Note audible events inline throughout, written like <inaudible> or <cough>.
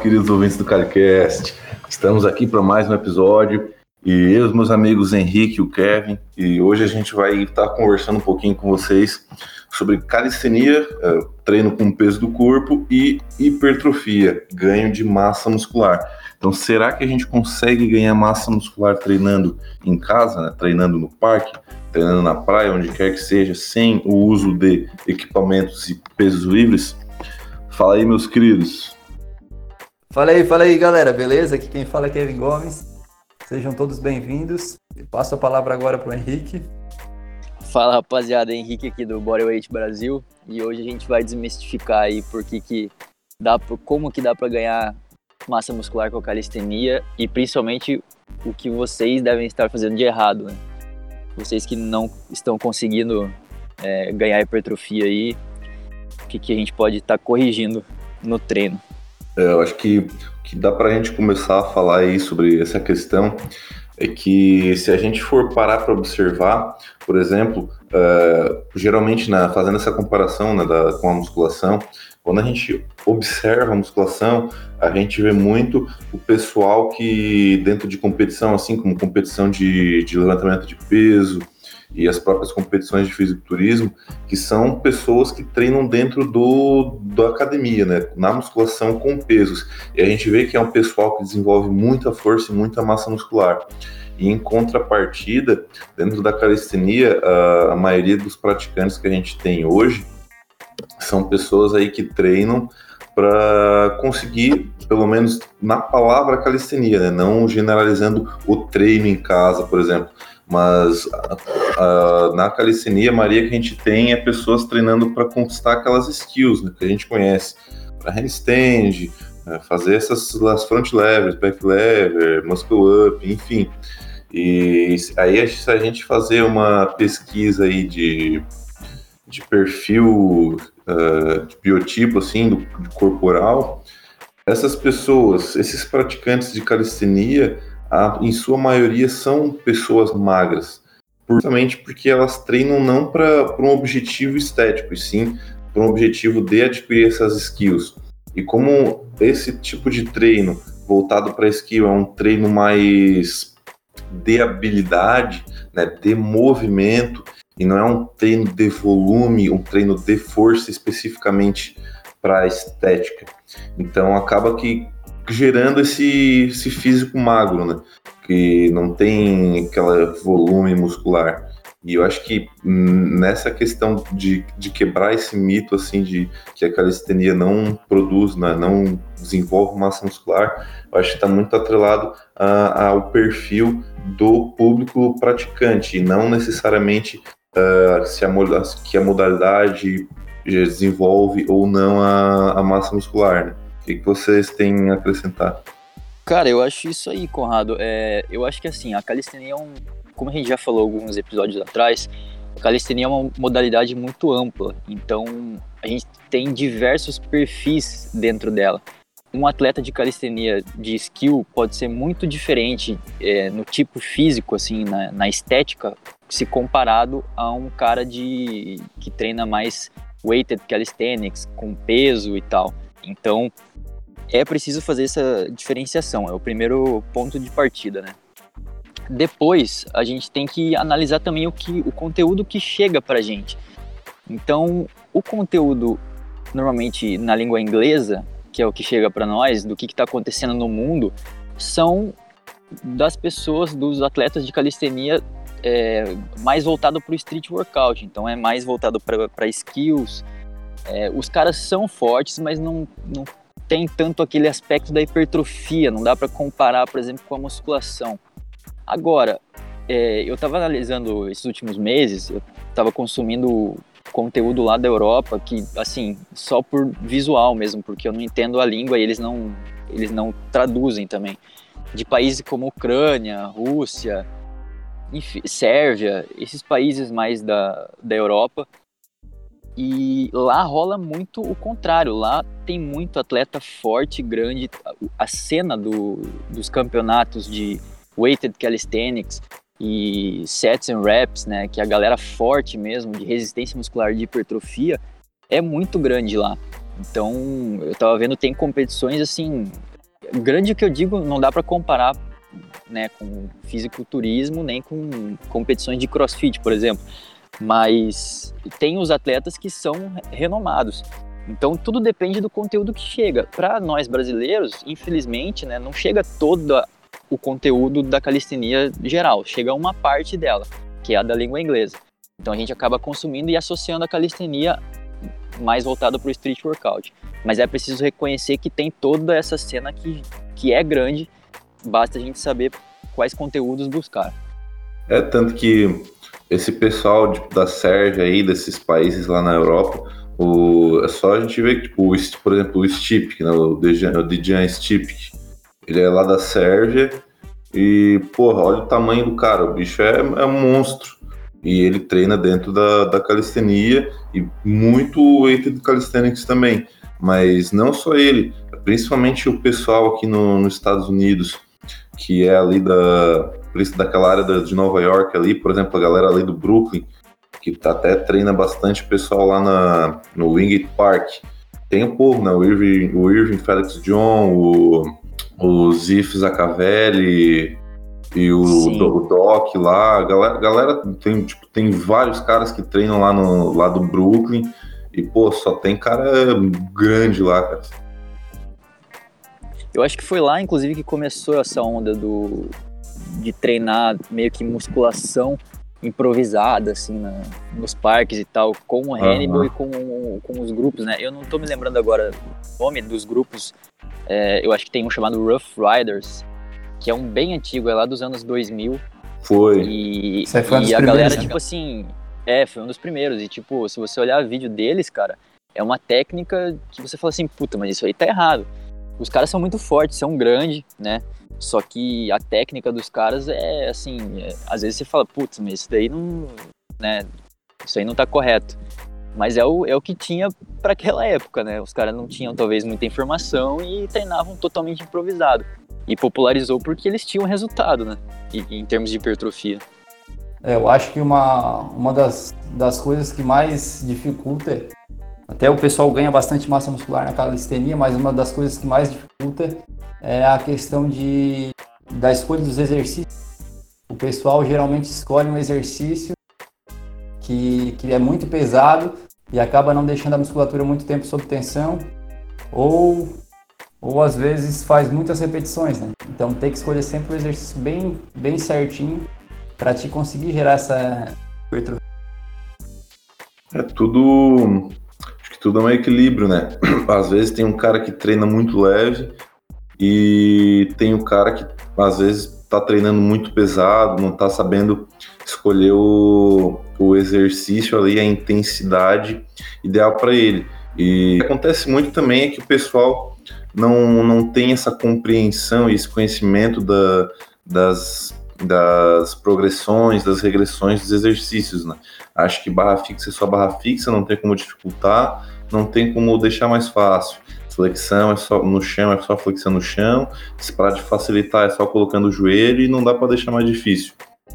queridos ouvintes do CaliCast. Estamos aqui para mais um episódio e eu, os meus amigos Henrique e o Kevin, e hoje a gente vai estar conversando um pouquinho com vocês sobre calistenia, é, treino com peso do corpo e hipertrofia, ganho de massa muscular. Então, será que a gente consegue ganhar massa muscular treinando em casa, né? treinando no parque, treinando na praia, onde quer que seja, sem o uso de equipamentos e pesos livres? Fala aí, meus queridos. Fala aí, fala aí, galera, beleza? Aqui quem fala é Kevin Gomes. Sejam todos bem-vindos. Passo a palavra agora para o Henrique. Fala, rapaziada, Henrique aqui do Bodyweight Brasil. E hoje a gente vai desmistificar aí por que que dá, como que dá para ganhar massa muscular com a calistenia e principalmente o que vocês devem estar fazendo de errado, né? Vocês que não estão conseguindo é, ganhar hipertrofia aí, o que, que a gente pode estar tá corrigindo no treino? É, eu acho que que dá para a gente começar a falar aí sobre essa questão é que se a gente for parar para observar, por exemplo, uh, geralmente na, fazendo essa comparação né, da, com a musculação, quando a gente observa a musculação, a gente vê muito o pessoal que dentro de competição, assim como competição de, de levantamento de peso, e as próprias competições de fisiculturismo, que são pessoas que treinam dentro do, da academia, né, na musculação com pesos. E a gente vê que é um pessoal que desenvolve muita força e muita massa muscular. E em contrapartida, dentro da calistenia, a, a maioria dos praticantes que a gente tem hoje são pessoas aí que treinam para conseguir, pelo menos na palavra calistenia, né? não generalizando o treino em casa, por exemplo, mas na calistenia, Maria, que a gente tem é pessoas treinando para conquistar aquelas skills né, que a gente conhece. Para handstand, né, fazer essas as front levers, back lever, muscle up, enfim. E aí, se a gente fazer uma pesquisa aí de, de perfil, uh, de biotipo, assim, do, corporal, essas pessoas, esses praticantes de calistenia, a, em sua maioria são pessoas magras, justamente porque elas treinam não para um objetivo estético, e sim para um objetivo de adquirir essas skills. E como esse tipo de treino voltado para skill é um treino mais de habilidade, né, de movimento, e não é um treino de volume, um treino de força especificamente para estética. Então acaba que gerando esse, esse físico magro, né? Que não tem aquele volume muscular. E eu acho que nessa questão de, de quebrar esse mito, assim, de que a calistenia não produz, né, não desenvolve massa muscular, eu acho que está muito atrelado a, ao perfil do público praticante, e não necessariamente uh, se a, que a modalidade desenvolve ou não a, a massa muscular, né? Que, que vocês têm a acrescentar? Cara, eu acho isso aí, Conrado. É, eu acho que assim, a calistenia é um. Como a gente já falou alguns episódios atrás, a calistenia é uma modalidade muito ampla. Então, a gente tem diversos perfis dentro dela. Um atleta de calistenia de skill pode ser muito diferente é, no tipo físico, assim, na, na estética, se comparado a um cara de que treina mais weighted calisthenics, com peso e tal. Então, é preciso fazer essa diferenciação, é o primeiro ponto de partida, né? Depois, a gente tem que analisar também o, que, o conteúdo que chega para a gente. Então, o conteúdo, normalmente na língua inglesa, que é o que chega para nós, do que está acontecendo no mundo, são das pessoas, dos atletas de calistenia é, mais voltado para o street workout. Então, é mais voltado para skills. É, os caras são fortes, mas não, não tem tanto aquele aspecto da hipertrofia, não dá para comparar, por exemplo, com a musculação. Agora, é, eu estava analisando esses últimos meses, eu estava consumindo conteúdo lá da Europa que, assim, só por visual mesmo, porque eu não entendo a língua e eles não, eles não traduzem também. De países como Ucrânia, Rússia, enfim, Sérvia, esses países mais da, da Europa, e lá rola muito o contrário. Lá tem muito atleta forte, grande. A cena do, dos campeonatos de weighted calisthenics e sets and reps, né, que a galera forte mesmo, de resistência muscular, de hipertrofia, é muito grande lá. Então, eu tava vendo, tem competições assim, grande que eu digo, não dá para comparar né, com fisiculturismo, nem com competições de crossfit, por exemplo. Mas tem os atletas que são renomados. Então tudo depende do conteúdo que chega. Para nós brasileiros, infelizmente, né, não chega todo o conteúdo da calistenia geral, chega uma parte dela, que é a da língua inglesa. Então a gente acaba consumindo e associando a calistenia mais voltada para o street workout. Mas é preciso reconhecer que tem toda essa cena que, que é grande, basta a gente saber quais conteúdos buscar. É tanto que esse pessoal tipo, da Sérvia aí, desses países lá na Europa, o, é só a gente ver que, tipo, o, por exemplo, o Stipik, né, o Dejan Stipik, ele é lá da Sérvia e, porra, olha o tamanho do cara, o bicho é, é um monstro. E ele treina dentro da, da calistenia e muito entre calisthenics também. Mas não só ele, principalmente o pessoal aqui no, nos Estados Unidos, que é ali da, daquela área de Nova York ali, por exemplo, a galera ali do Brooklyn, que tá, até treina bastante pessoal lá na, no Wingate Park. Tem um povo, né? O Irving, o Irving Felix John, o, o Zif Zacavelli e o, o Doc lá. A galera, galera tem, tipo, tem vários caras que treinam lá, no, lá do Brooklyn. E, pô, só tem cara grande lá, cara. Eu acho que foi lá, inclusive, que começou essa onda do, de treinar meio que musculação improvisada, assim, na, nos parques e tal, com o Hannibal uhum. e com, com os grupos, né? Eu não tô me lembrando agora o nome dos grupos, é, eu acho que tem um chamado Rough Riders, que é um bem antigo, é lá dos anos 2000. Foi. E, foi e a galera, né? tipo assim, é, foi um dos primeiros. E, tipo, se você olhar o vídeo deles, cara, é uma técnica que você fala assim, puta, mas isso aí tá errado. Os caras são muito fortes, são grandes, né? Só que a técnica dos caras é assim, é, às vezes você fala, putz, mas isso daí não, né, isso aí não tá correto. Mas é o, é o que tinha para aquela época, né? Os caras não tinham talvez muita informação e treinavam totalmente improvisado. E popularizou porque eles tinham resultado, né? E, em termos de hipertrofia. É, eu acho que uma, uma das, das coisas que mais dificulta até o pessoal ganha bastante massa muscular na calistenia, mas uma das coisas que mais dificulta é a questão de, da escolha dos exercícios. O pessoal geralmente escolhe um exercício que, que é muito pesado e acaba não deixando a musculatura muito tempo sob tensão, ou, ou às vezes faz muitas repetições. Né? Então tem que escolher sempre o um exercício bem, bem certinho para te conseguir gerar essa É tudo tudo é um equilíbrio, né? <clears throat> Às vezes tem um cara que treina muito leve e tem um cara que às vezes tá treinando muito pesado, não tá sabendo escolher o, o exercício ali, a intensidade ideal para ele. E acontece muito também é que o pessoal não, não tem essa compreensão e esse conhecimento da, das, das progressões, das regressões dos exercícios, né? Acho que barra fixa é só barra fixa, não tem como dificultar, não tem como deixar mais fácil. Flexão é só no chão, é só flexão no chão. Para de facilitar, é só colocando o joelho e não dá para deixar mais difícil.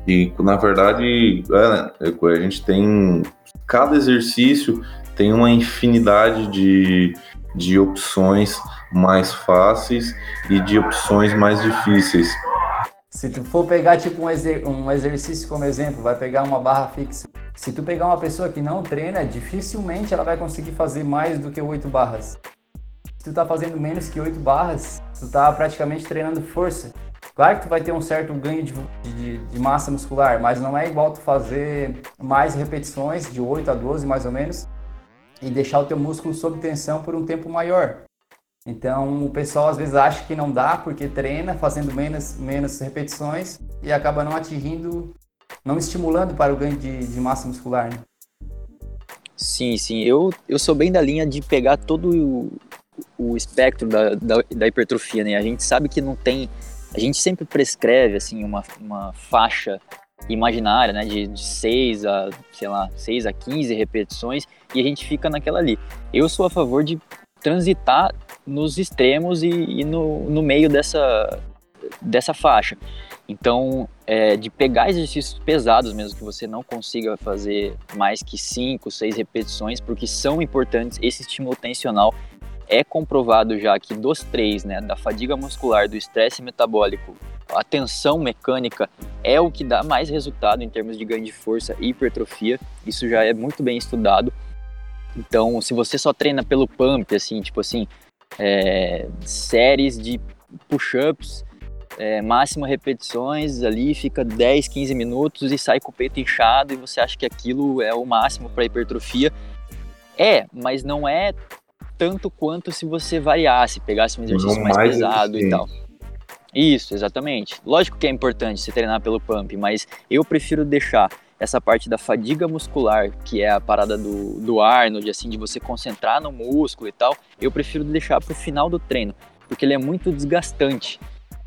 E na verdade, é, a gente tem cada exercício tem uma infinidade de, de opções mais fáceis e de opções mais difíceis. Se tu for pegar tipo um, exer um exercício como exemplo, vai pegar uma barra fixa. Se tu pegar uma pessoa que não treina, dificilmente ela vai conseguir fazer mais do que oito barras. Se tu tá fazendo menos que oito barras, tu tá praticamente treinando força. Claro que tu vai ter um certo ganho de, de, de, massa muscular, mas não é igual tu fazer mais repetições, de 8 a 12 mais ou menos, e deixar o teu músculo sob tensão por um tempo maior. Então o pessoal às vezes acha que não dá porque treina fazendo menos, menos repetições e acaba não atingindo, não estimulando para o ganho de, de massa muscular. Né? Sim, sim. Eu, eu sou bem da linha de pegar todo o, o espectro da, da, da, hipertrofia, né? A gente sabe que não tem. A gente sempre prescreve assim uma, uma faixa imaginária, né? De, de 6 a, sei lá, 6 a 15 repetições e a gente fica naquela ali. Eu sou a favor de transitar nos extremos e, e no, no meio dessa, dessa faixa. Então, é, de pegar exercícios pesados mesmo, que você não consiga fazer mais que 5, 6 repetições, porque são importantes, esse estímulo tensional é comprovado já que dos três, né, da fadiga muscular, do estresse metabólico, a tensão mecânica é o que dá mais resultado em termos de ganho de força e hipertrofia. Isso já é muito bem estudado. Então, se você só treina pelo pump, assim, tipo assim, é, séries de push-ups, é, máximo repetições ali, fica 10, 15 minutos e sai com o peito inchado e você acha que aquilo é o máximo para hipertrofia. É, mas não é tanto quanto se você variasse, pegasse um exercício mais, mais, pesado e tal. Isso, exatamente. Lógico que é importante você treinar pelo pump, mas eu prefiro deixar essa parte da fadiga muscular, que é a parada do, do Arnold, assim, de você concentrar no músculo e tal, eu prefiro deixar para o final do treino, porque ele é muito desgastante.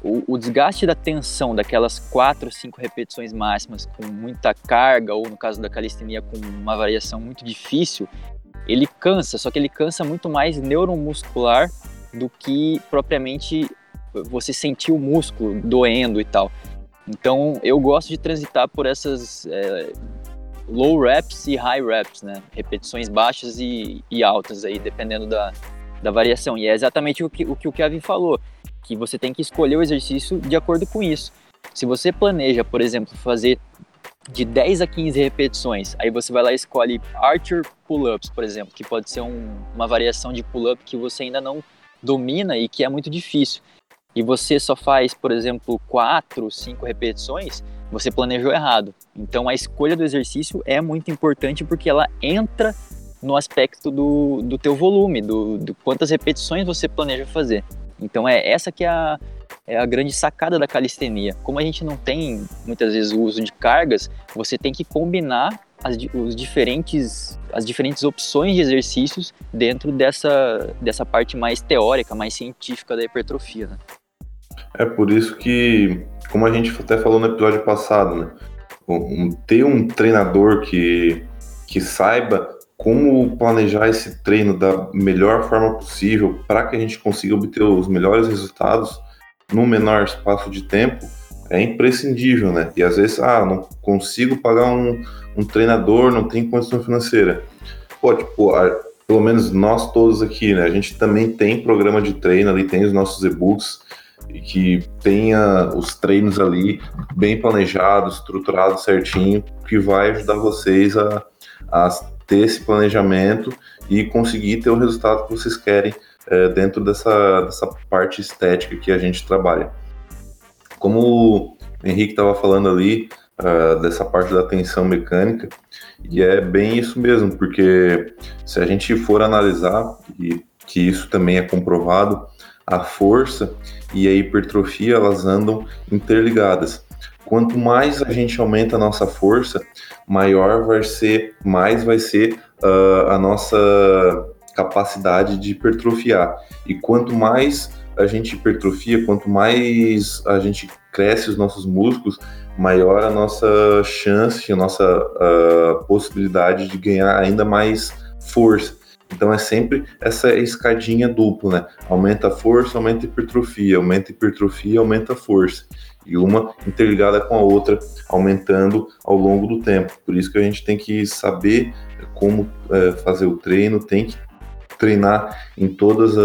O, o, desgaste da tensão daquelas quatro, cinco repetições máximas com muita carga, ou no caso da calistenia com uma variação muito difícil, ele cansa, só que ele cansa muito mais neuromuscular do que propriamente você sentir o músculo doendo e tal. Então eu gosto de transitar por essas é, low reps e high reps, né? Repetições baixas e, e, altas aí, dependendo da, da variação. E é exatamente o que, o que o Kevin falou, que você tem que escolher o exercício de acordo com isso. Se você planeja, por exemplo, fazer de 10 a 15 repetições. Aí você vai lá e escolhe Archer Pull-Ups, por exemplo, que pode ser um, uma variação de pull-up que você ainda não domina e que é muito difícil. E você só faz, por exemplo, 4, 5 repetições, você planejou errado. Então a escolha do exercício é muito importante porque ela entra no aspecto do, do teu volume, do, do quantas repetições você planeja fazer. Então é essa que é a, é a grande sacada da calistenia. Como a gente não tem muitas vezes o uso de cargas, você tem que combinar as, os diferentes, as diferentes opções de exercícios dentro dessa, dessa parte mais teórica, mais científica da hipertrofia. Né? É por isso que, como a gente até falou no episódio passado, né? Um, ter um treinador que, que saiba como planejar esse treino da melhor forma possível para que a gente consiga obter os melhores resultados no menor espaço de tempo é imprescindível, né? E às vezes, ah, não consigo pagar um, um treinador, não tem condição financeira. Pô, tipo, a, pelo menos nós todos aqui, né? A gente também tem programa de treino ali, tem os nossos e-books e que tenha os treinos ali bem planejados, estruturados certinho, que vai ajudar vocês a, a ter esse planejamento e conseguir ter o resultado que vocês querem é, dentro dessa, dessa parte estética que a gente trabalha. Como o Henrique estava falando ali, uh, dessa parte da tensão mecânica, e é bem isso mesmo, porque se a gente for analisar, e que isso também é comprovado, a força e a hipertrofia elas andam interligadas. Quanto mais a gente aumenta a nossa força, maior vai ser, mais vai ser uh, a nossa capacidade de hipertrofiar. E quanto mais a gente hipertrofia, quanto mais a gente cresce os nossos músculos, maior a nossa chance, a nossa uh, possibilidade de ganhar ainda mais força. Então é sempre essa escadinha dupla, né? Aumenta a força, aumenta a hipertrofia, aumenta a hipertrofia, aumenta a força. E uma interligada com a outra, aumentando ao longo do tempo. Por isso que a gente tem que saber como é, fazer o treino, tem que treinar em todos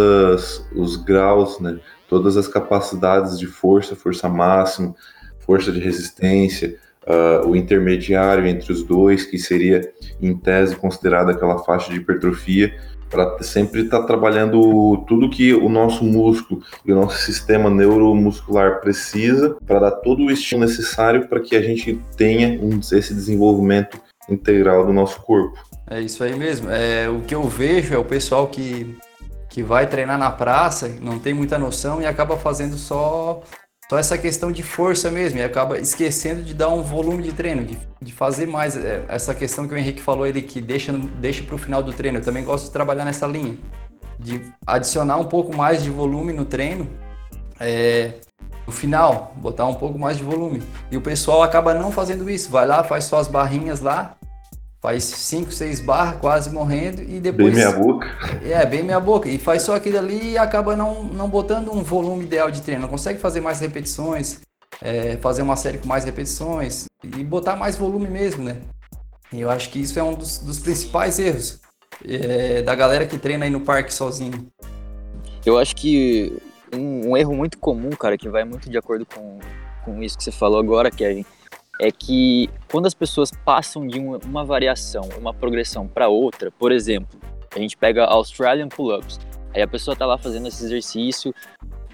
os graus, né? Todas as capacidades de força, força máxima, força de resistência, uh, o intermediário entre os dois, que seria, em tese, considerada aquela faixa de hipertrofia, para sempre estar tá trabalhando tudo que o nosso músculo e o nosso sistema neuromuscular precisa para dar todo o estímulo necessário para que a gente tenha um, esse desenvolvimento integral do nosso corpo. É isso aí mesmo. É, o que eu vejo é o pessoal que, que vai treinar na praça, não tem muita noção e acaba fazendo só, só essa questão de força mesmo, e acaba esquecendo de dar um volume de treino, de, de fazer mais. É, essa questão que o Henrique falou, ele que deixa, deixa para o final do treino. Eu também gosto de trabalhar nessa linha, de adicionar um pouco mais de volume no treino. É, no final, botar um pouco mais de volume. E o pessoal acaba não fazendo isso. Vai lá, faz só as barrinhas lá, faz 5, 6 barras, quase morrendo, e depois. Bem meia boca. É, bem meia boca. E faz só aquilo ali e acaba não, não botando um volume ideal de treino. Não consegue fazer mais repetições, é, fazer uma série com mais repetições e botar mais volume mesmo, né? E eu acho que isso é um dos, dos principais erros é, da galera que treina aí no parque sozinho. Eu acho que um, um, erro muito comum, cara, que vai muito de acordo com, com isso que você falou agora, Kevin, é que quando as pessoas passam de uma, uma variação, uma progressão para outra, por exemplo, a gente pega Australian Pull-Ups, aí a pessoa tá lá fazendo esse exercício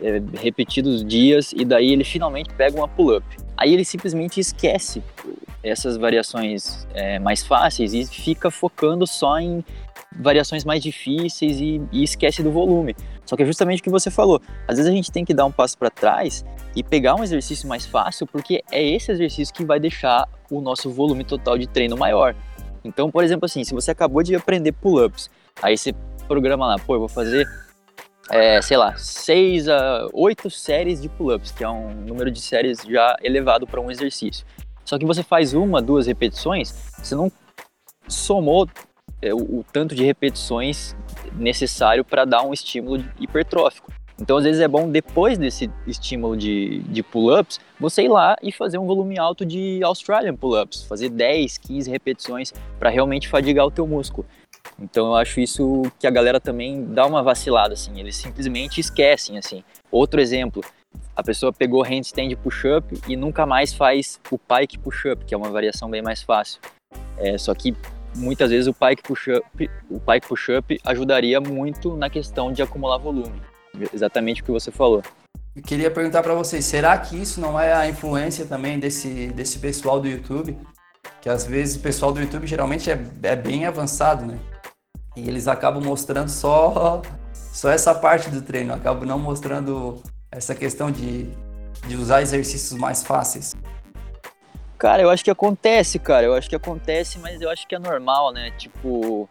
é, repetidos dias e daí ele finalmente pega uma pull-up. Aí ele simplesmente esquece essas variações é, mais fáceis e fica focando só em variações mais difíceis e, e, esquece do volume. Só que é justamente o que você falou. Às vezes a gente tem que dar um passo para trás e pegar um exercício mais fácil, porque é esse exercício que vai deixar o nosso volume total de treino maior. Então, por exemplo, assim, se você acabou de aprender pull-ups, aí você programa lá, pô, eu vou fazer, é, sei lá, 6 a 8 séries de pull-ups, que é um número de séries já elevado para um exercício. Só que você faz uma, duas repetições, você não somou é, o, o, tanto de repetições necessário para dar um estímulo hipertrófico. Então, às vezes é bom, depois desse estímulo de, de pull-ups, você ir lá e fazer um volume alto de Australian pull-ups, fazer 10, 15 repetições para realmente fadigar o teu músculo. Então, eu acho isso que a galera também dá uma vacilada, assim, eles simplesmente esquecem, assim. Outro exemplo, a pessoa pegou handstand push-up e nunca mais faz o pike push-up, que é uma variação bem mais fácil. É, só que muitas vezes o pike push-up o pike push-up ajudaria muito na questão de acumular volume. Exatamente o que você falou. Eu queria perguntar para vocês, será que isso não é a influência também desse, desse pessoal do YouTube? Que às vezes o pessoal do YouTube geralmente é, é bem avançado, né? E eles acabam mostrando só, só essa parte do treino, acabam não mostrando essa questão de, de usar exercícios mais fáceis? Cara, eu acho que acontece, cara. Eu acho que acontece, mas eu acho que é normal, né? Tipo.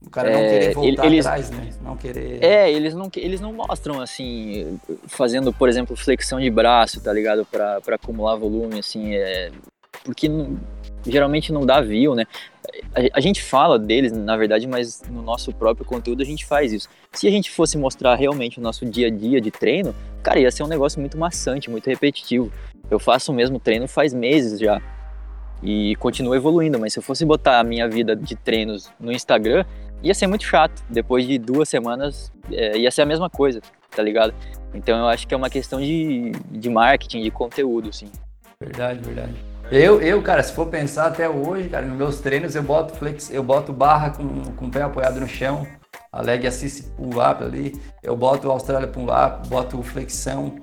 O cara não é, querer voltar eles, atrás, né? Não querer. É, eles não, eles não mostram, assim, fazendo, por exemplo, flexão de braço, tá ligado? Pra, pra acumular volume, assim. É, porque não, geralmente não dá view, né? A, a, gente fala deles, na verdade, mas no nosso próprio conteúdo a gente faz isso. Se a gente fosse mostrar realmente o nosso dia a dia de treino, cara, ia ser um negócio muito maçante, muito repetitivo. Eu faço o mesmo treino faz meses já e continuo evoluindo, mas se eu fosse botar a minha vida de treinos no Instagram, ia ser muito chato. Depois de duas semanas, é, ia ser a mesma coisa, tá ligado? Então eu acho que é uma questão de, de marketing, de conteúdo, sim. Verdade, verdade. Eu, eu, cara, se for pensar até hoje, cara, nos meus treinos eu boto flex, eu boto barra com, com o pé apoiado no chão, a leg assist pull up ali, eu boto o Austrália pull up, boto flexão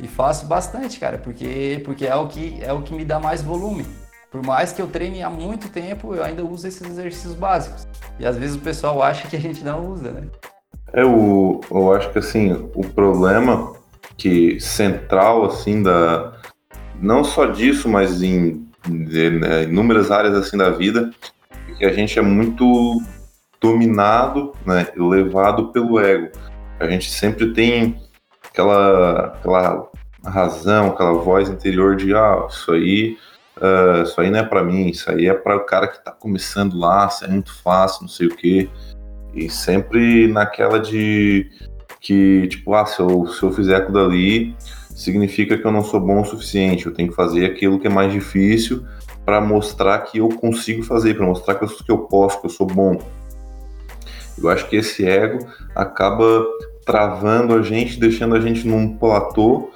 e faço bastante, cara, porque porque é o que é o que me dá mais volume. Por mais que eu treine há muito tempo, eu ainda uso esses exercícios básicos. E às vezes o pessoal acha que a gente não usa, né? É o eu acho que assim, o problema que central assim da não só disso, mas em, né, inúmeras áreas assim da vida, que a gente é muito dominado, né, levado pelo ego. A gente sempre tem aquela, aquela razão, aquela voz interior de ah, isso aí, uh, isso aí não é para mim, isso aí é para o cara que está começando lá, isso é muito fácil, não sei o quê. E sempre naquela de que, tipo, ah, se eu, se eu fizer aquilo dali, significa que eu não sou bom o suficiente. Eu tenho que fazer aquilo que é mais difícil para mostrar que eu consigo fazer, para mostrar que eu, que eu posso, que eu sou bom. Eu acho que esse ego acaba travando a gente, deixando a gente num platô,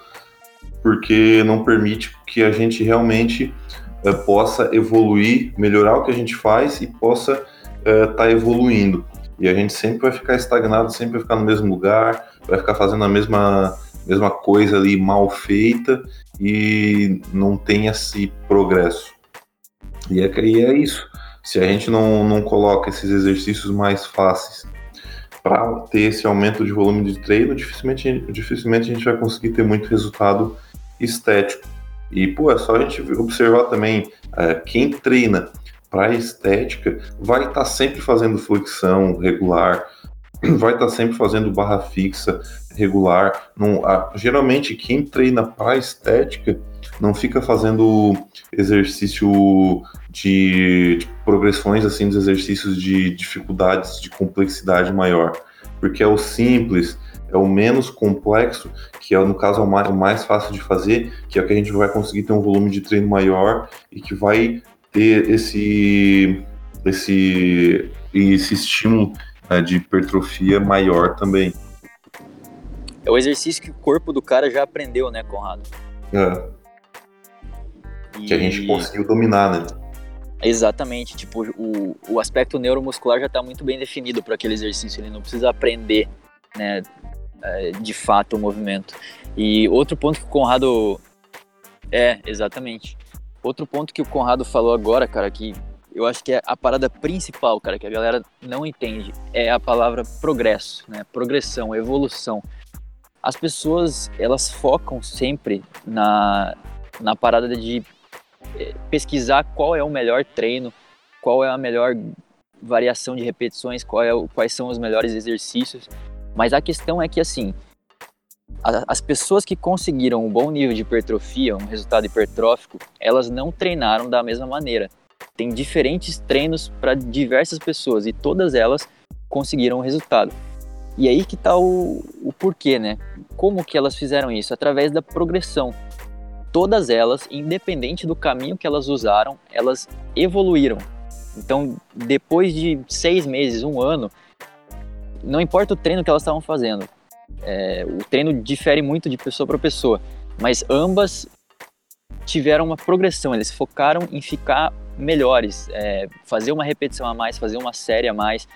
porque não permite que a gente realmente uh, possa evoluir, melhorar o que a gente faz e possa estar uh, tá evoluindo. E a gente sempre vai ficar estagnado, sempre vai ficar no mesmo lugar, vai ficar fazendo a mesma mesma coisa ali mal feita e não tem esse progresso. E é, e é isso. Se a gente não, não coloca esses exercícios mais fáceis para ter esse aumento de volume de treino, dificilmente, dificilmente a gente vai conseguir ter muito resultado estético. E, pô, é só a gente observar também é, quem treina para estética vai estar tá sempre fazendo flexão regular, <clears throat> vai estar tá sempre fazendo barra fixa, regular. A, geralmente, quem treina para estética não fica fazendo exercício de, de, progressões assim dos exercícios de dificuldades de complexidade maior, porque é o simples, é o menos complexo, que é no caso é o mais, fácil de fazer, que é o que a gente vai conseguir ter um volume de treino maior e que vai ter esse esse esse estímulo né, de hipertrofia maior também. é o exercício que o corpo do cara já aprendeu, né, Conrado? É. E... Que a gente conseguiu dominar, né? Exatamente, tipo, o, o aspecto neuromuscular já está muito bem definido para aquele exercício, ele não precisa aprender, né, é, de fato o movimento. E outro ponto que o Conrado. É, exatamente. Outro ponto que o Conrado falou agora, cara, que eu acho que é a parada principal, cara, que a galera não entende, é a palavra progresso, né? Progressão, evolução. As pessoas, elas focam sempre na, na parada de pesquisar qual é o melhor treino, qual é a melhor variação de repetições, é quais são os melhores exercícios. Mas a questão é que, assim, as pessoas que conseguiram um bom nível de hipertrofia, um resultado hipertrófico, elas não treinaram da mesma maneira. Tem diferentes treinos para diversas pessoas e todas elas conseguiram o um resultado. E aí que está o, o porquê, né? Como que elas fizeram isso? Através da progressão. Todas elas, independente do caminho que elas usaram, elas evoluíram. Então, depois de seis meses, um ano, não importa o treino que elas estavam fazendo, é, o treino difere muito de pessoa para pessoa, mas ambas tiveram uma progressão, eles focaram em ficar melhores, é, fazer uma repetição a mais, fazer uma série a mais,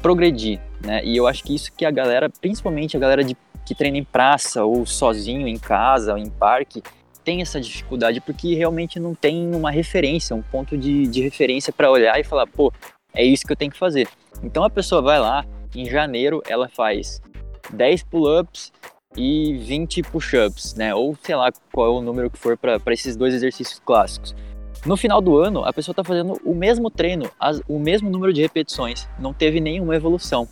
progredir, né? E eu acho que isso que a galera, principalmente a galera de, que treina em praça ou sozinho em casa, ou em parque, tem essa dificuldade porque realmente não tem uma referência, um ponto de, de referência para olhar e falar, pô, é isso que eu tenho que fazer. Então a pessoa vai lá, em janeiro ela faz 10 pull-ups e 20 push-ups, né? Ou sei lá qual é o número que for para esses dois exercícios clássicos. No final do ano, a pessoa está fazendo o mesmo treino, as, o mesmo número de repetições, não teve nenhuma evolução.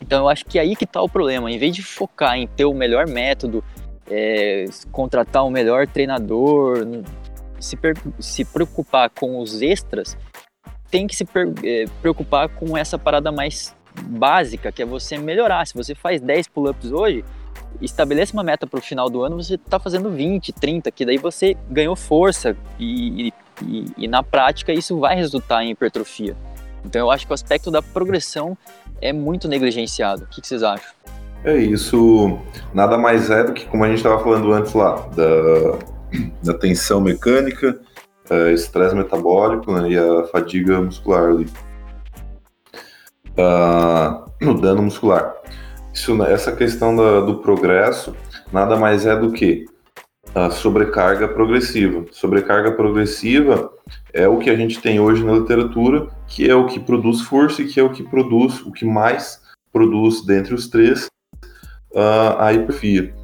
Então eu acho que é aí que está o problema. Em vez de focar em ter o melhor método, é, contratar o melhor treinador, se, se preocupar com os extras, tem que se é, preocupar com essa parada mais básica, que é você melhorar. Se você faz 10 pull-ups hoje, estabeleça uma meta para o final do ano, você está fazendo 20, 30, que daí você ganhou força e, e, e, na prática isso vai resultar em hipertrofia. Então eu acho que o aspecto da progressão é muito negligenciado. O que, que vocês acham? É isso, nada mais é do que como a gente estava falando antes lá, da, da tensão mecânica, é, estresse metabólico né, e a fadiga muscular ali uh, no dano muscular. Isso, essa questão da, do progresso nada mais é do que a sobrecarga progressiva. Sobrecarga progressiva é o que a gente tem hoje na literatura, que é o que produz força e que é o que produz, o que mais produz dentre os três, uh, a hipertrofia.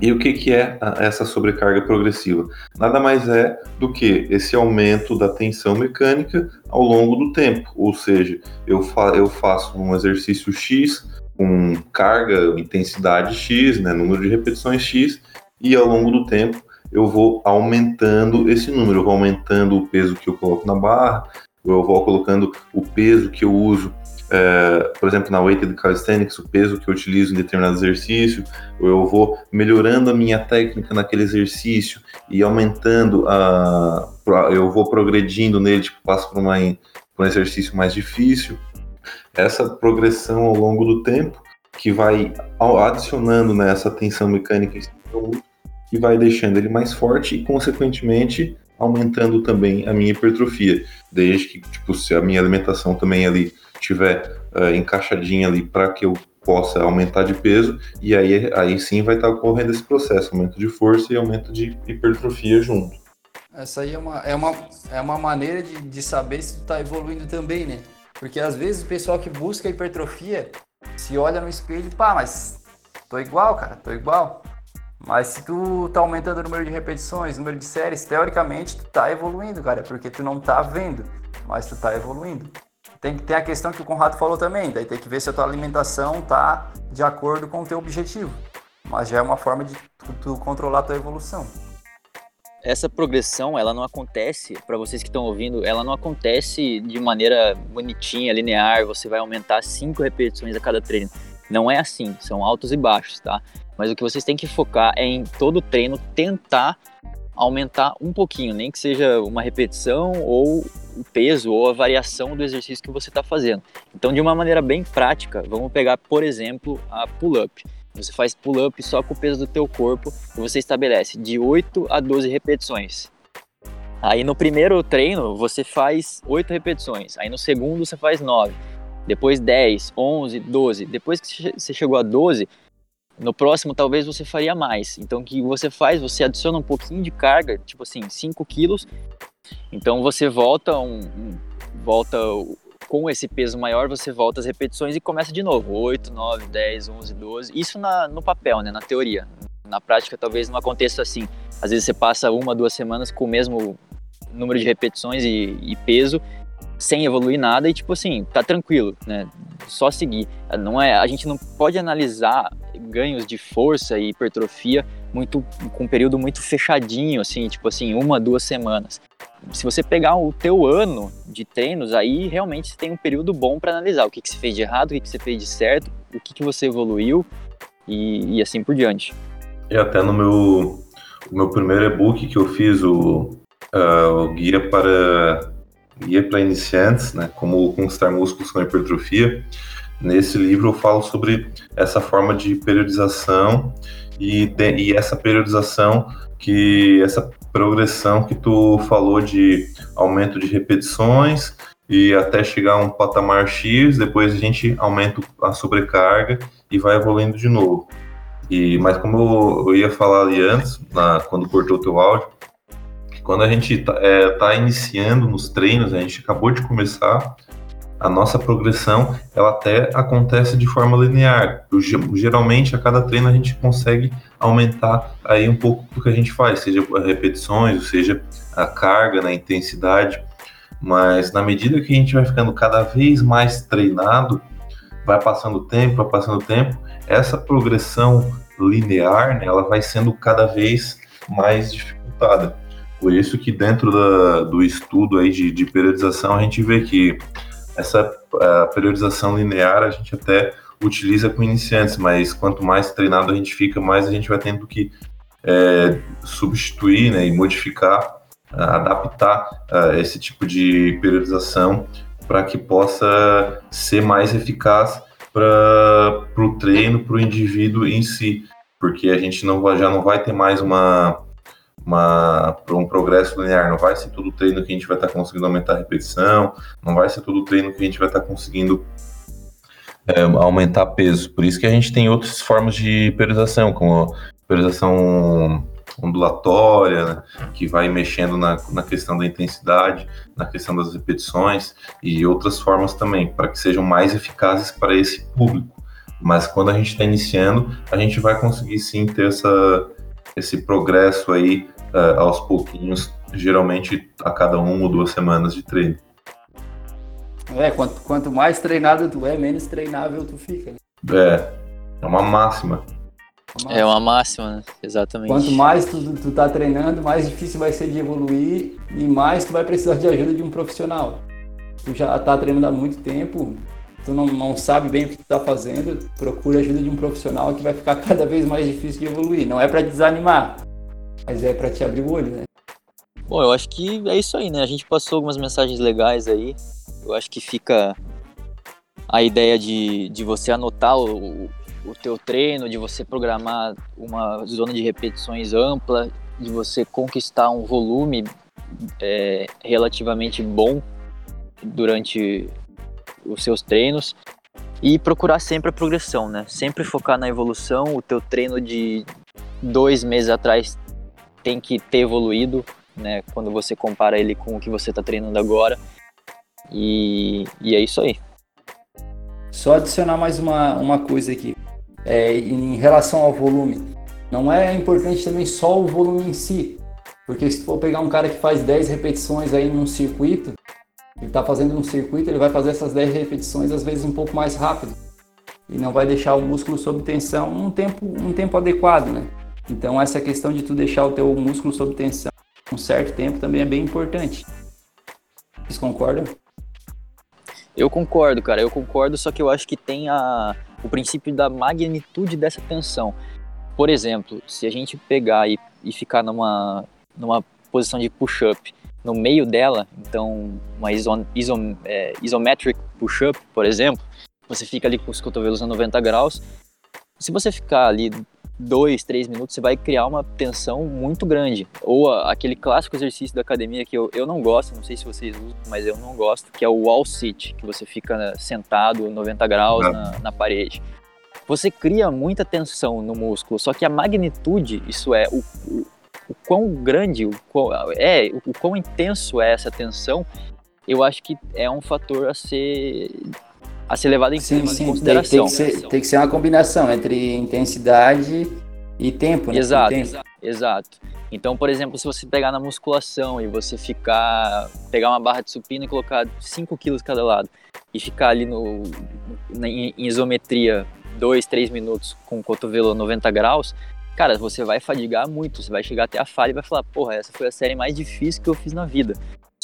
E o que, que é essa sobrecarga progressiva? Nada mais é do que esse aumento da tensão mecânica ao longo do tempo. Ou seja, eu, fa eu faço um exercício X com carga, intensidade X, né, número de repetições X, e ao longo do tempo eu vou aumentando esse número, eu vou aumentando o peso que eu coloco na barra, eu vou colocando o peso que eu uso é, por exemplo, na weighted calisthenics, o peso que eu utilizo em determinado exercício, eu vou melhorando a minha técnica naquele exercício e aumentando a. Eu vou progredindo nele, tipo, passo por, uma, por um exercício mais difícil. Essa progressão ao longo do tempo, que vai adicionando né, tensão mecânica que vai deixando ele mais forte e, consequentemente, aumentando também a minha hipertrofia. Desde que, tipo, se a minha alimentação também ali tiver uh, encaixadinha ali para que eu possa aumentar de peso, e aí, aí sim vai estar ocorrendo esse processo, aumento de força e aumento de hipertrofia junto. Essa aí é uma, é uma, é uma maneira de, de saber se tu está evoluindo também, né? Porque às vezes o pessoal que busca hipertrofia se olha no espelho e pá, mas tô igual, cara, tô igual. Mas se tu tá aumentando o número de repetições, número de séries, teoricamente tu tá evoluindo, cara, porque tu não tá vendo, mas tu tá evoluindo. Tem, tem a questão que o Conrado falou também, daí tem que ver se a tua alimentação tá de acordo com o teu objetivo. Mas já é uma forma de tu, tu controlar a tua evolução. Essa progressão, ela não acontece, para vocês que estão ouvindo, ela não acontece de maneira bonitinha, linear, você vai aumentar cinco repetições a cada treino. Não é assim, são altos e baixos, tá? Mas o que vocês têm que focar é em todo treino tentar aumentar um pouquinho, nem que seja uma repetição ou o peso ou a variação do exercício que você está fazendo. Então, de uma maneira bem prática, vamos pegar, por exemplo, a pull-up. Você faz pull-up só com o peso do teu corpo e você estabelece de 8 a 12 repetições. Aí no primeiro treino você faz 8 repetições, aí no segundo você faz 9, depois 10, 11, 12. Depois que você chegou a 12, no próximo talvez você faria mais. Então o que você faz? Você adiciona um pouquinho de carga, tipo assim, 5 quilos. Então você volta um, um volta com esse peso maior, você volta as repetições e começa de novo. 8, 9, 10, 11, 12. Isso na, no papel, né, na teoria. Na prática talvez não aconteça assim. Às vezes você passa uma, duas semanas com o mesmo número de repetições e, e peso sem evoluir nada e tipo assim, tá tranquilo, né? Só seguir. Não é, a gente não pode analisar ganhos de força e hipertrofia muito com um período muito fechadinho, assim, tipo assim, uma, duas semanas se você pegar o teu ano de treinos, aí realmente você tem um período bom para analisar o que, que você fez de errado, o que, que você fez de certo, o que, que você evoluiu e, e assim por diante. E até no meu, meu primeiro e-book que eu fiz, o, uh, o guia para guia para iniciantes, né, como conquistar músculos com hipertrofia, nesse livro eu falo sobre essa forma de periodização e, de, e essa periodização que essa progressão que tu falou de aumento de repetições e até chegar a um patamar X, depois a gente aumenta a sobrecarga e vai evoluindo de novo. E, mas como eu ia falar ali antes, na, quando cortou o teu áudio, quando a gente está é, tá iniciando nos treinos, a gente acabou de começar, a nossa progressão ela até acontece de forma linear. Geralmente, a cada treino a gente consegue aumentar aí um pouco do que a gente faz, seja repetições, ou seja a carga, na né, intensidade. Mas na medida que a gente vai ficando cada vez mais treinado, vai passando o tempo, vai passando o tempo, essa progressão linear, né, ela vai sendo cada vez mais dificultada. Por isso que dentro da, do estudo aí de, de periodização a gente vê que essa periodização linear a gente até utiliza com iniciantes, mas quanto mais treinado a gente fica, mais a gente vai tendo que é, substituir né, e modificar, adaptar esse tipo de periodização para que possa ser mais eficaz para o treino, para o indivíduo em si, porque a gente não vai, já não vai ter mais uma uma, um progresso linear. Não vai ser todo treino que a gente vai estar tá conseguindo aumentar a repetição, não vai ser todo treino que a gente vai estar tá conseguindo é, aumentar peso. Por isso que a gente tem outras formas de periodização, como periodização ondulatória, né, que vai mexendo na, na questão da intensidade, na questão das repetições e outras formas também, para que sejam mais eficazes para esse público. Mas quando a gente está iniciando, a gente vai conseguir sim ter essa, esse progresso aí uh, aos pouquinhos, geralmente a cada uma ou duas semanas de treino. É, quanto, quanto mais treinado tu é, menos treinável tu fica. Né? É, é uma máxima. É uma máxima, né? exatamente. Quanto mais tu, tu tá treinando, mais difícil vai ser de evoluir e mais tu vai precisar de ajuda de um profissional. Tu já tá treinando há muito tempo, tu não, não sabe bem o que tu tá fazendo, procura ajuda de um profissional que vai ficar <laughs> cada vez mais difícil de evoluir. Não é para desanimar, mas é para te abrir o olho, né? Bom, eu acho que é isso aí, né? A gente passou algumas mensagens legais aí. Eu acho que fica a ideia de, de você anotar o, o teu treino, de você programar uma zona de repetições ampla, de você conquistar um volume é, relativamente bom durante os seus treinos e procurar sempre a progressão, né? Sempre focar na evolução. O teu treino de dois meses atrás tem que ter evoluído, né? Quando você compara ele com o que você está treinando agora. E, e, é isso aí. Só adicionar mais uma, uma coisa aqui. É, em relação ao volume. Não é importante também só o volume em si. Porque se for pegar um cara que faz 10 repetições aí num circuito, ele está fazendo um circuito, ele vai fazer essas 10 repetições às vezes um pouco mais rápido e não vai deixar o músculo sob tensão um tempo, um tempo adequado, né? Então essa questão de tu deixar o teu músculo sob tensão um certo tempo também é bem importante. Vocês concordam? Eu concordo, cara, eu concordo, só que eu acho que tem a, o princípio da magnitude dessa tensão. Por exemplo, se a gente pegar e, e ficar numa, numa posição de push-up no meio dela, então uma iso, iso, é, isometric push-up, por exemplo, você fica ali com os cotovelos a 90 graus, se você ficar ali dois, três minutos, você vai criar uma tensão muito grande. Ou a, aquele clássico exercício da academia que eu, eu não gosto, não sei se vocês usam, mas eu não gosto, que é o wall sit, que você fica sentado 90 graus na, na parede. Você cria muita tensão no músculo, só que a magnitude, isso é, o, o, quão grande, o quão, é, o, quão intenso é essa tensão, eu acho que é um fator a ser a ser levado em, sim, sim. consideração. Tem, tem, que ser, tem, que ser, uma combinação entre intensidade e tempo, né? Exato, tempo. exato. Então, por exemplo, se você pegar na musculação e você ficar, pegar uma barra de supino e colocar 5 quilos cada lado e ficar ali no, em, em isometria 2, 3 minutos com o cotovelo 90 graus, cara, você vai fadigar muito, você vai chegar até a falha e vai falar, porra, essa foi a série mais difícil que eu fiz na vida.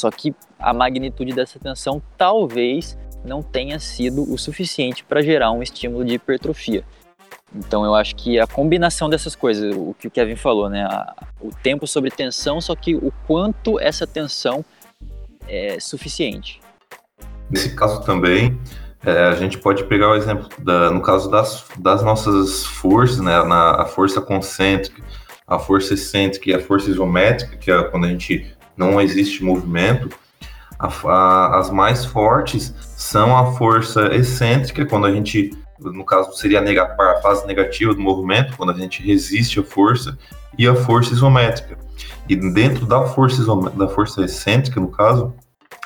Só que a magnitude dessa tensão talvez não tenha sido o suficiente para gerar um estímulo de hipertrofia. Então eu acho que a combinação dessas coisas, o que o Kevin falou, né, o tempo sobre tensão, só que o quanto essa tensão é suficiente. Nesse caso também, é, a gente pode pegar o exemplo da, no caso das, das nossas forças, né, na, a força concêntrica, a força excêntrica e a força isométrica, que é quando a gente não existe movimento, a, a, as mais fortes são a força excêntrica, quando a gente, no caso seria a, a fase negativa do movimento, quando a gente resiste à força, e a força isométrica. E dentro da força, da força excêntrica, no caso,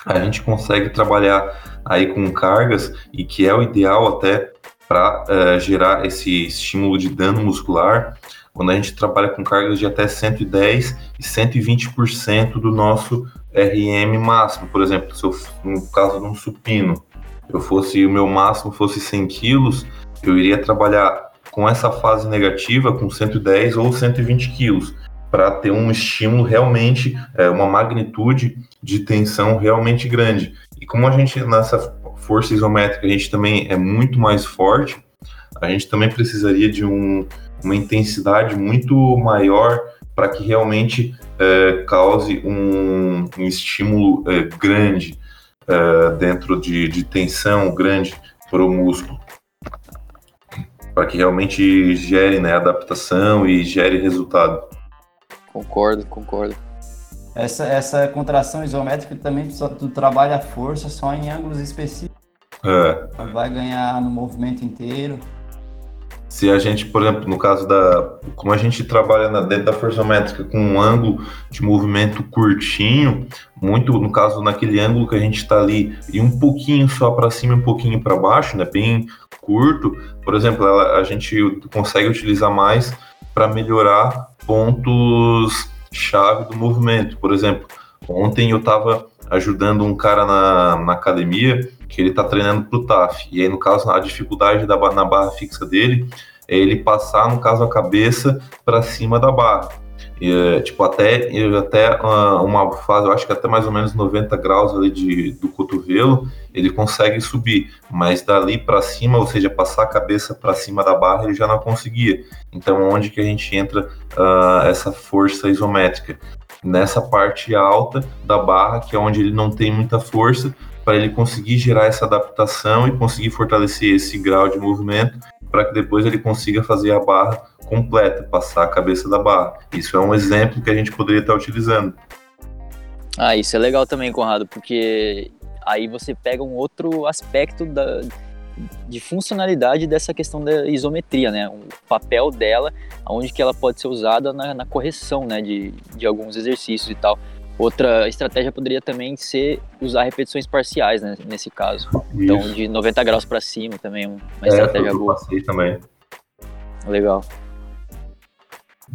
a gente consegue trabalhar aí com cargas, e que é o ideal até para uh, eh, gerar esse estímulo de dano muscular, quando a gente trabalha com cargas de até 110 e 120% do nosso RM máximo. Por exemplo, se eu, no caso de um supino, eu fosse o meu máximo fosse 100 quilos, eu iria trabalhar com essa fase negativa com 110 ou 120 quilos para ter um estímulo realmente, é, uma magnitude de tensão realmente grande. E como a gente nessa força isométrica a gente também é muito mais forte, a gente também precisaria de um, uma intensidade muito maior para que realmente é, cause um, um estímulo é, grande é, dentro de, de, tensão grande para o músculo, para que realmente gere né, adaptação e gere resultado. Concordo, concordo. Essa, essa contração isométrica também tu trabalha a força só em ângulos específicos. É. Vai ganhar no movimento inteiro se a gente, por exemplo, no caso da. Como a gente trabalha na, dentro da força métrica com um ângulo de movimento curtinho, muito, no caso, naquele ângulo que a gente está ali, e um pouquinho só para cima e um pouquinho para baixo, né, bem curto, por exemplo, ela, a gente consegue utilizar mais para melhorar pontos-chave do movimento. Por exemplo, ontem eu estava ajudando um cara na, na academia que ele está treinando para o TAF. E aí, no caso, a dificuldade da, na barra fixa dele é ele passar, no caso, a cabeça para cima da barra. E, tipo, até, até uh, uma fase, eu acho que até mais ou menos 90 graus ali de, do cotovelo, ele consegue subir, mas dali para cima, ou seja, passar a cabeça para cima da barra, ele já não conseguia. Então, onde que a gente entra uh, essa força isométrica? Nessa parte alta da barra, que é onde ele não tem muita força, para ele conseguir gerar essa adaptação e conseguir fortalecer esse grau de movimento para que depois ele consiga fazer a barra completa, passar a cabeça da barra. Isso é um exemplo que a gente poderia estar utilizando. Ah, isso é legal também, Conrado, porque aí você pega um outro aspecto da, de funcionalidade dessa questão da isometria, né? O papel dela, onde que ela pode ser usada na, na correção, né? De, de alguns exercícios e tal. Outra estratégia poderia também ser usar repetições parciais, né, nesse caso. Isso. Então, de 90 graus para cima também, uma é, estratégia boa. também. Legal.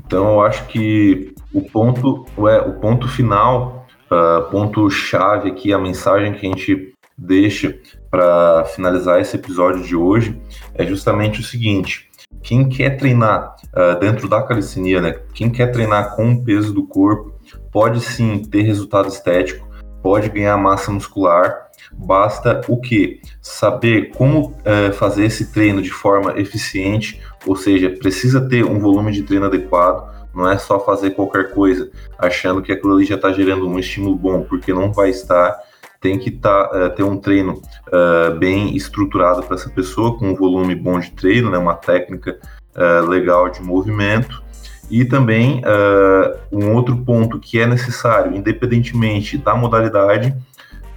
Então, eu acho que o ponto, é, o ponto final, uh, ponto chave aqui, a mensagem que a gente deixa para finalizar esse episódio de hoje é justamente o seguinte: quem quer treinar uh, dentro da calistenia, né? Quem quer treinar com o peso do corpo, pode sim ter resultado estético, pode ganhar massa muscular, basta o que? Saber como é, fazer esse treino de forma eficiente, ou seja, precisa ter um volume de treino adequado, não é só fazer qualquer coisa achando que aquilo ali já está gerando um estímulo bom, porque não vai estar. Tem que tá, uh, ter um treino uh, bem estruturado para essa pessoa, com um volume bom de treino, né, uma técnica uh, legal de movimento. E também uh, um outro ponto que é necessário, independentemente da modalidade,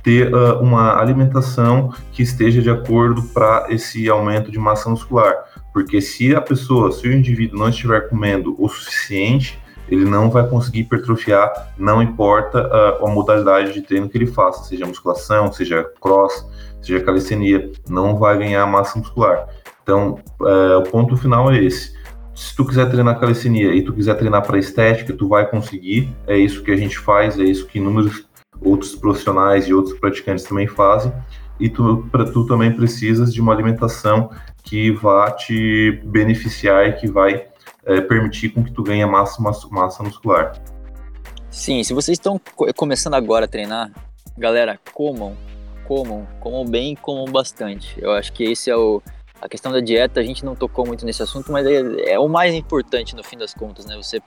ter uh, uma alimentação que esteja de acordo para esse aumento de massa muscular. Porque se a pessoa, se o indivíduo não estiver comendo o suficiente, ele não vai conseguir hipertrofiar, não importa uh, a modalidade de treino que ele faça, seja musculação, seja cross, seja calistenia, não vai ganhar massa muscular. Então, uh, o ponto final é esse. Se tu quiser treinar calistenia e tu quiser treinar para estética, tu vai conseguir. É isso que a gente faz, é isso que inúmeros outros profissionais e outros praticantes também fazem. E tu, pra, tu também precisas de uma alimentação que vá te beneficiar e que vai é, permitir com que tu ganhe massa, massa muscular. Sim, se vocês estão começando agora a treinar, galera, comam, comam, comam bem, comam bastante. Eu acho que esse é o a questão da dieta, a gente não tocou muito nesse assunto, mas é, é o mais importante no fim das contas, né? Você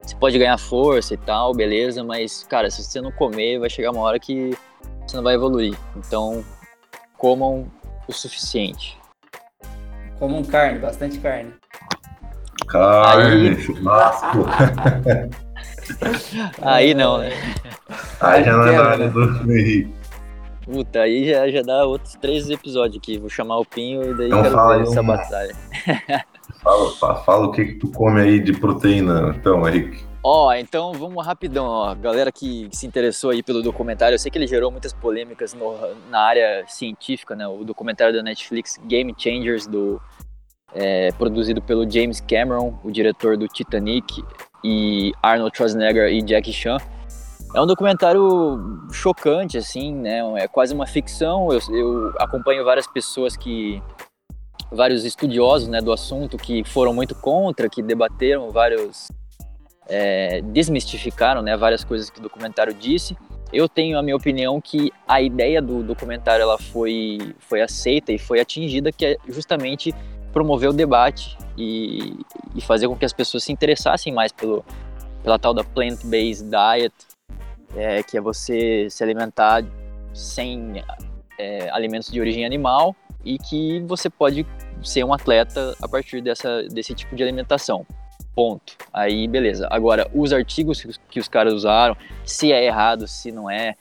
você pode ganhar força e tal, beleza, mas cara, se você não comer, vai chegar uma hora que você não vai evoluir. Então, comam o suficiente. Comam carne, bastante carne. Carne, Aí... churrasco. <laughs> Aí não, né? Aí já não é nada do Henrique. Puta, aí já, já dá outros três episódios aqui. Vou chamar o Pinho e daí então quero ver essa uma... batalha. <laughs> fala, fala, o que, que tu come aí de proteína, então, Henrique. Ó, oh, então vamos rapidão, ó. Galera que, que, se interessou aí pelo documentário, eu sei que ele gerou muitas polêmicas no, na área científica, né? O documentário da Netflix Game Changers, do, é, produzido pelo James Cameron, o diretor do Titanic, e Arnold Schwarzenegger e Jackie Chan. É um documentário chocante, assim, né? É quase uma ficção. Eu, eu acompanho várias pessoas que vários estudiosos né, do assunto que foram muito contra, que debateram vários é, desmistificaram né, várias coisas que o documentário disse. Eu tenho a minha opinião que a ideia do documentário ela foi, foi aceita e foi atingida, que é justamente promover o debate e, e fazer com que as pessoas se interessassem mais pelo, pela tal da plant-based diet, é, que é você se alimentar sem é, alimentos de origem animal e que você pode ser um atleta a partir dessa, desse tipo de alimentação. Ponto. Aí, beleza. Agora, os artigos que os caras usaram, se é errado, se não é,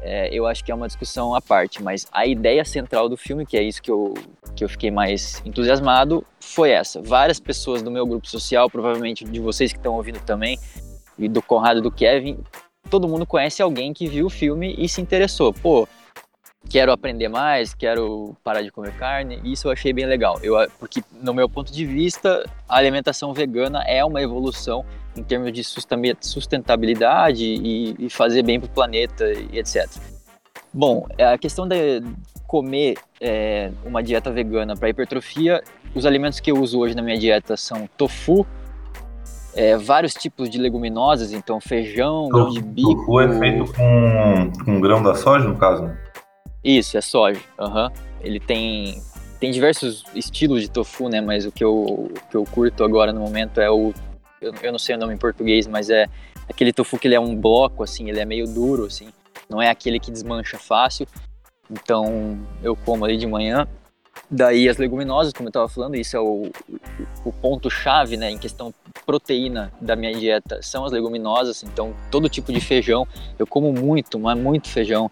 é, eu acho que é uma discussão à parte. Mas a ideia central do filme, que é isso que eu, que eu fiquei mais entusiasmado, foi essa. Várias pessoas do meu grupo social, provavelmente de vocês que estão ouvindo também, e do Conrado do Kevin, todo mundo conhece alguém que viu o filme e se interessou. Pô, quero aprender mais, quero parar de comer carne. Isso eu achei bem legal. Eu, porque, no meu ponto de vista, a alimentação vegana é uma evolução em termos de sustentabilidade e, e fazer bem para o planeta e etc. Bom, a questão de comer é, uma dieta vegana para hipertrofia, os alimentos que eu uso hoje na minha dieta são tofu, é, vários tipos de leguminosas, então feijão, grão de bico. Tofu é feito com, com grão da soja, no caso? Isso, é soja. Uhum. Ele tem tem diversos estilos de tofu, né? Mas o que eu, o que eu curto agora no momento é o eu, eu não sei o nome em português, mas é aquele tofu que ele é um bloco assim, ele é meio duro assim. Não é aquele que desmancha fácil. Então eu como ali de manhã. Daí as leguminosas, como eu estava falando, isso é o, o ponto chave, né, em questão proteína da minha dieta, são as leguminosas. Então todo tipo de feijão, eu como muito, mas muito feijão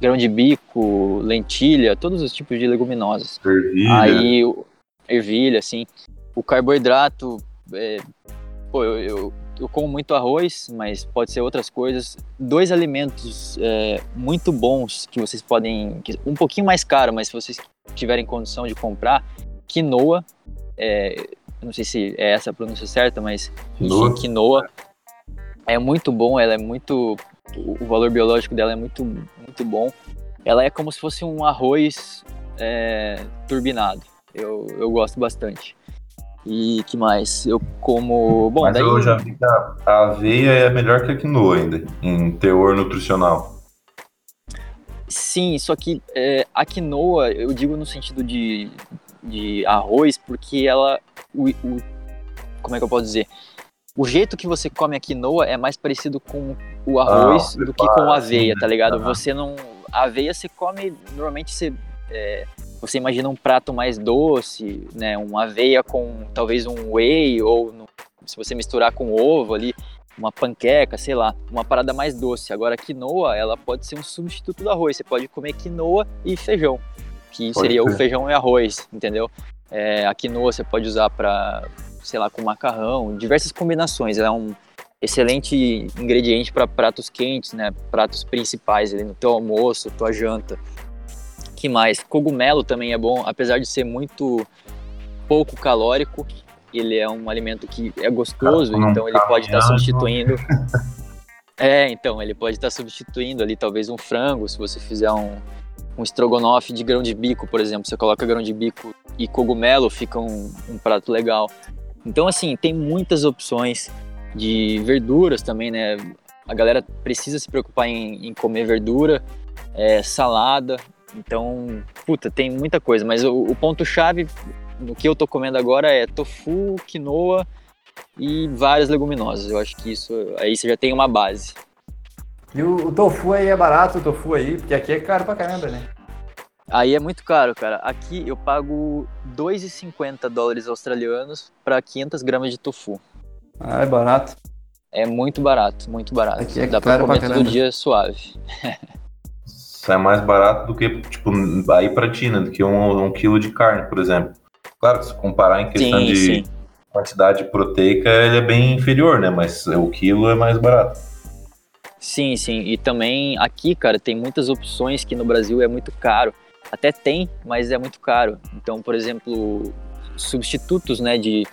grão de bico, lentilha, todos os tipos de leguminosas. Ervilha. Aí, ervilha, assim. O carboidrato, é, pô, eu, eu, eu, como muito arroz, mas pode ser outras coisas. Dois alimentos é, muito bons que vocês podem, um pouquinho mais caro, mas se vocês tiverem condição de comprar, quinoa, é, não sei se é essa a pronúncia certa, mas quinoa. quinoa é muito bom, ela é muito o valor biológico dela é muito, muito bom. Ela é como se fosse um arroz é, turbinado. Eu, eu gosto bastante. E que mais? Eu como. Bom, Mas daí... eu já vi que a aveia é melhor que a quinoa ainda, em teor nutricional. Sim, só que é, a quinoa, eu digo no sentido de, de arroz, porque ela. O, o, como é que eu posso dizer? o jeito que você come a quinoa é mais parecido com o arroz ah, do que com a aveia, tá ligado? Você não. A aveia você come, normalmente você. É, você imagina um prato mais doce, né? Um aveia com talvez um whey, ou no, se você misturar com ovo ali, uma panqueca, sei lá, uma parada mais doce. Agora, a quinoa, ela pode ser um substituto do arroz. Você pode comer quinoa e feijão, que pode seria ser. o feijão e arroz, entendeu? É, a quinoa você pode usar para, sei lá, com macarrão, diversas combinações. Ela é um excelente ingrediente para pratos quentes, né? Pratos principais ali no teu almoço, tua janta. Que mais? Cogumelo também é bom, apesar de ser muito pouco calórico, ele é um alimento que é gostoso, então ele pode estar tá substituindo. <laughs> é, então, ele pode estar tá substituindo ali talvez um frango, se você fizer um, um estrogonofe de grão de bico, por exemplo, você coloca grão de bico e cogumelo, fica um, um prato legal. Então, assim, tem muitas opções de verduras também, né? A galera precisa se preocupar em, em comer verdura, é, salada, então, puta, tem muita coisa, mas o, o ponto-chave no que eu tô comendo agora é tofu, quinoa e várias leguminosas. Eu acho que isso aí você já tem uma base. E o, o tofu aí é barato, o tofu aí, porque aqui é caro pra caramba, né? Aí é muito caro, cara. Aqui eu pago 2,50 dólares australianos para 500 gramas de tofu. Ah, é barato. É muito barato, muito barato. Aqui é Dá pra comer pra todo dia suave. sai mais barato do que, tipo, aí pra Tina, do que um, um quilo de carne, por exemplo. Claro que se comparar em questão sim, de sim. quantidade proteica, ele é bem inferior, né? Mas o quilo é mais barato. Sim, sim. E também aqui, cara, tem muitas opções que no Brasil é muito caro. Até tem, mas é muito caro. Então, por exemplo, substitutos, né, de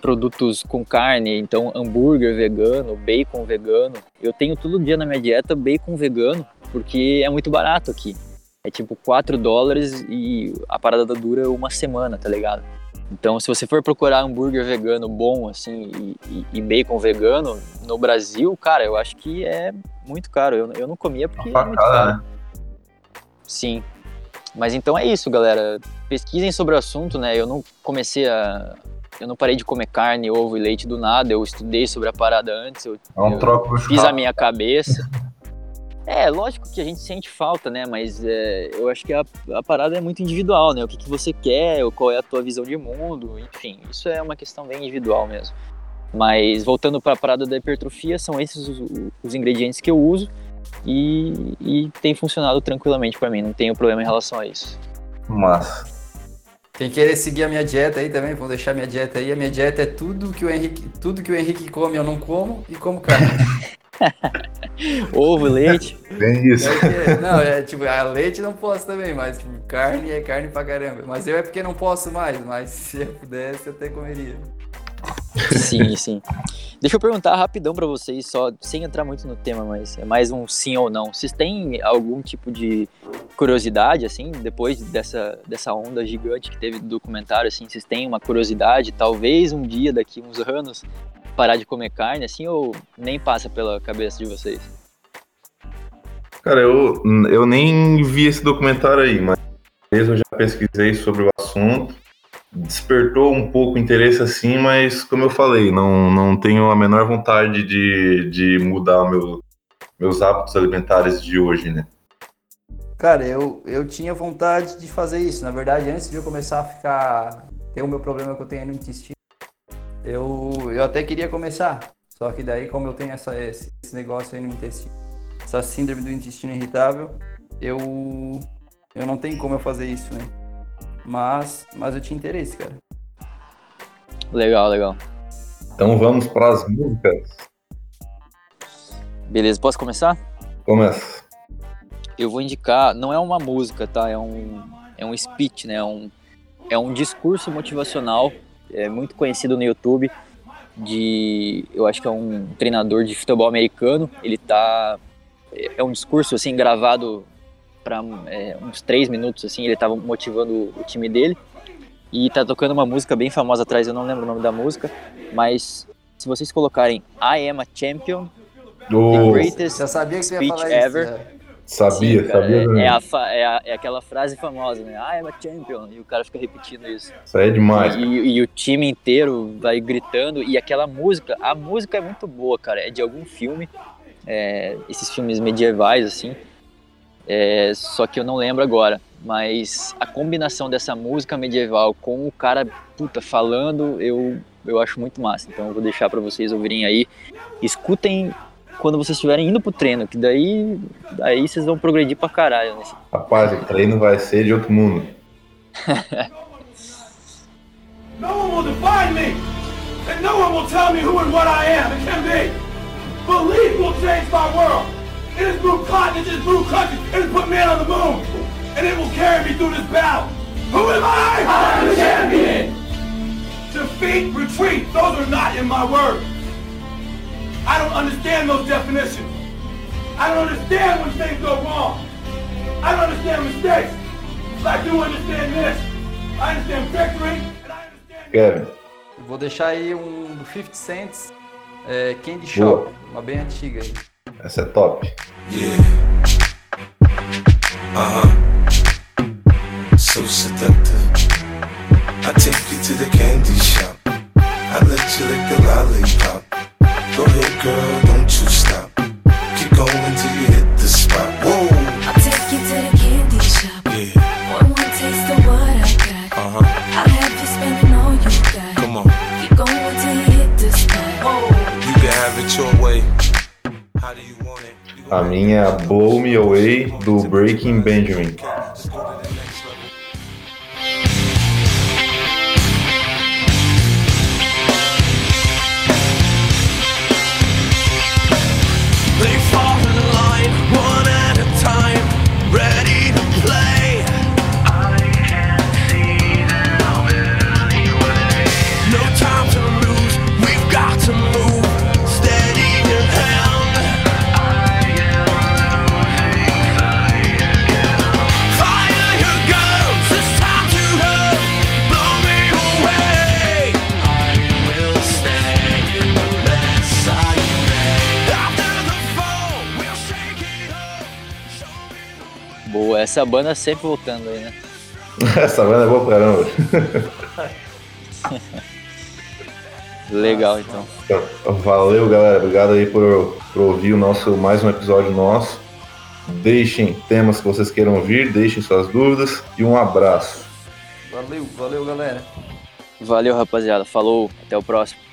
produtos com carne, então hambúrguer vegano, bacon vegano. Eu tenho todo dia na minha dieta bacon vegano, porque é muito barato aqui. É tipo 4 dólares e a parada dura uma semana, tá ligado? Então, se você for procurar hambúrguer vegano bom, assim, e, e, bacon vegano no Brasil, cara, eu acho que é muito caro. Eu, eu não comia porque é muito caro. Né? Sim. Mas então é isso, galera. Pesquisem sobre o assunto, né? Eu não comecei a, eu não parei de comer carne, ovo e leite do nada. Eu estudei sobre a parada antes. Eu, é um troco fiz a minha cabeça. <laughs> É, lógico que a gente sente falta, né? Mas é, eu acho que a, a, parada é muito individual, né? O que, que você quer, qual é a tua visão de mundo, enfim, isso é uma questão bem individual mesmo. Mas voltando para a parada da hipertrofia, são esses os, os ingredientes que eu uso e, e tem funcionado tranquilamente para mim, não tenho problema em relação a isso. Massa. Quem querer seguir a minha dieta aí também, vou deixar minha dieta aí. A minha dieta é tudo que o Henrique, tudo que o Henrique come eu não como e como carne. <laughs> <laughs> Ovo, leite. Bem isso. É, não, é tipo, a leite não posso também, mas tipo, carne é carne pra caramba. Mas eu é porque não posso mais, mas se eu pudesse eu até comeria. Sim, sim. Deixa eu perguntar rapidão para vocês, só sem entrar muito no tema, mas é mais um sim ou não. Vocês têm algum tipo de curiosidade, assim, depois dessa, dessa onda gigante que teve do documentário, assim, vocês têm uma curiosidade, talvez um dia, daqui uns anos, parar de comer carne, assim, ou nem passa pela cabeça de vocês? Cara, eu, eu nem vi esse documentário aí, mas eu já pesquisei sobre o assunto despertou um pouco o interesse assim, mas como eu falei, não, não tenho a menor vontade de, de mudar meu, meus hábitos alimentares de hoje, né? Cara, eu, eu tinha vontade de fazer isso. Na verdade, antes de eu começar a ficar. ter o meu problema que eu tenho no intestino, eu, eu até queria começar. Só que daí, como eu tenho essa, esse, esse negócio aí no intestino, essa síndrome do intestino irritável, eu, eu não tenho como eu fazer isso, né? Mas, mas eu tinha interesse, cara. Legal, legal. Então vamos para as músicas. Beleza, posso começar? Começa. Eu vou indicar, não é uma música, tá? É um, é um speech, né? É um, é um discurso motivacional, é muito conhecido no YouTube, de, eu acho que é um treinador de futebol americano. Ele tá, é um discurso assim gravado para é, uns três minutos, assim, ele estava motivando o time dele. E tá tocando uma música bem famosa atrás, eu não lembro o nome da música, mas se vocês colocarem I Am a Champion, oh. The Greatest Speech Ever. Isso. Sabia, Sim, cara, sabia. É, é, a, é, a, é, aquela frase famosa, né? I am a champion. E o cara fica repetindo isso. Isso aí é demais. E, e, e, o time inteiro vai gritando. E aquela música, a música é muito boa, cara. É de algum filme. É, esses filmes medievais, assim. É, só que eu não lembro agora. Mas a combinação dessa música medieval com o cara, puta, falando, eu, eu acho muito massa. Então eu vou deixar para vocês ouvirem aí. Escutem quando vocês estiverem indo pro treino, que daí, daí vocês vão progredir pra caralho. Né? Rapaz, o treino vai ser de outro mundo. <laughs> no one will define me, and no one will tell me who and what I am and can be. Belief will change my world. It has moved continents, it has moved countries, it has put man on the moon, and it will carry me through this battle. Who am I? I am the champion. Defeat, retreat, those are not in my words. I don't understand those definitions. I don't understand when things go wrong. I don't understand mistakes. But I do understand this. I understand victory, and I understand... Kevin. Vou deixar aí um do 50 Cents, é, Candy Shop, Boa. uma bem antiga aí. Essa é top. Yeah. Uh huh. So seductive. I take you to the candy shop. I let you lick the lollipop. Go ahead, girl, don't you stop. Keep going till you hit the spot. Whoa. I'll take you to the candy shop. Yeah. One more taste of what I got. Uh huh. I'll have you spending all you got. Come on. Keep going till you hit the spot. Whoa. You can have it your way. How do you want it? You A minha Blow Me Away do Breaking Benjamin. Essa banda sempre voltando aí, né? <laughs> Essa banda é boa pra caramba. <laughs> Legal, então. Então, valeu, galera. Obrigado aí por, por ouvir o nosso mais um episódio nosso. Deixem temas que vocês queiram ouvir, deixem suas dúvidas e um abraço. Valeu, valeu galera. Valeu, rapaziada. Falou, até o próximo.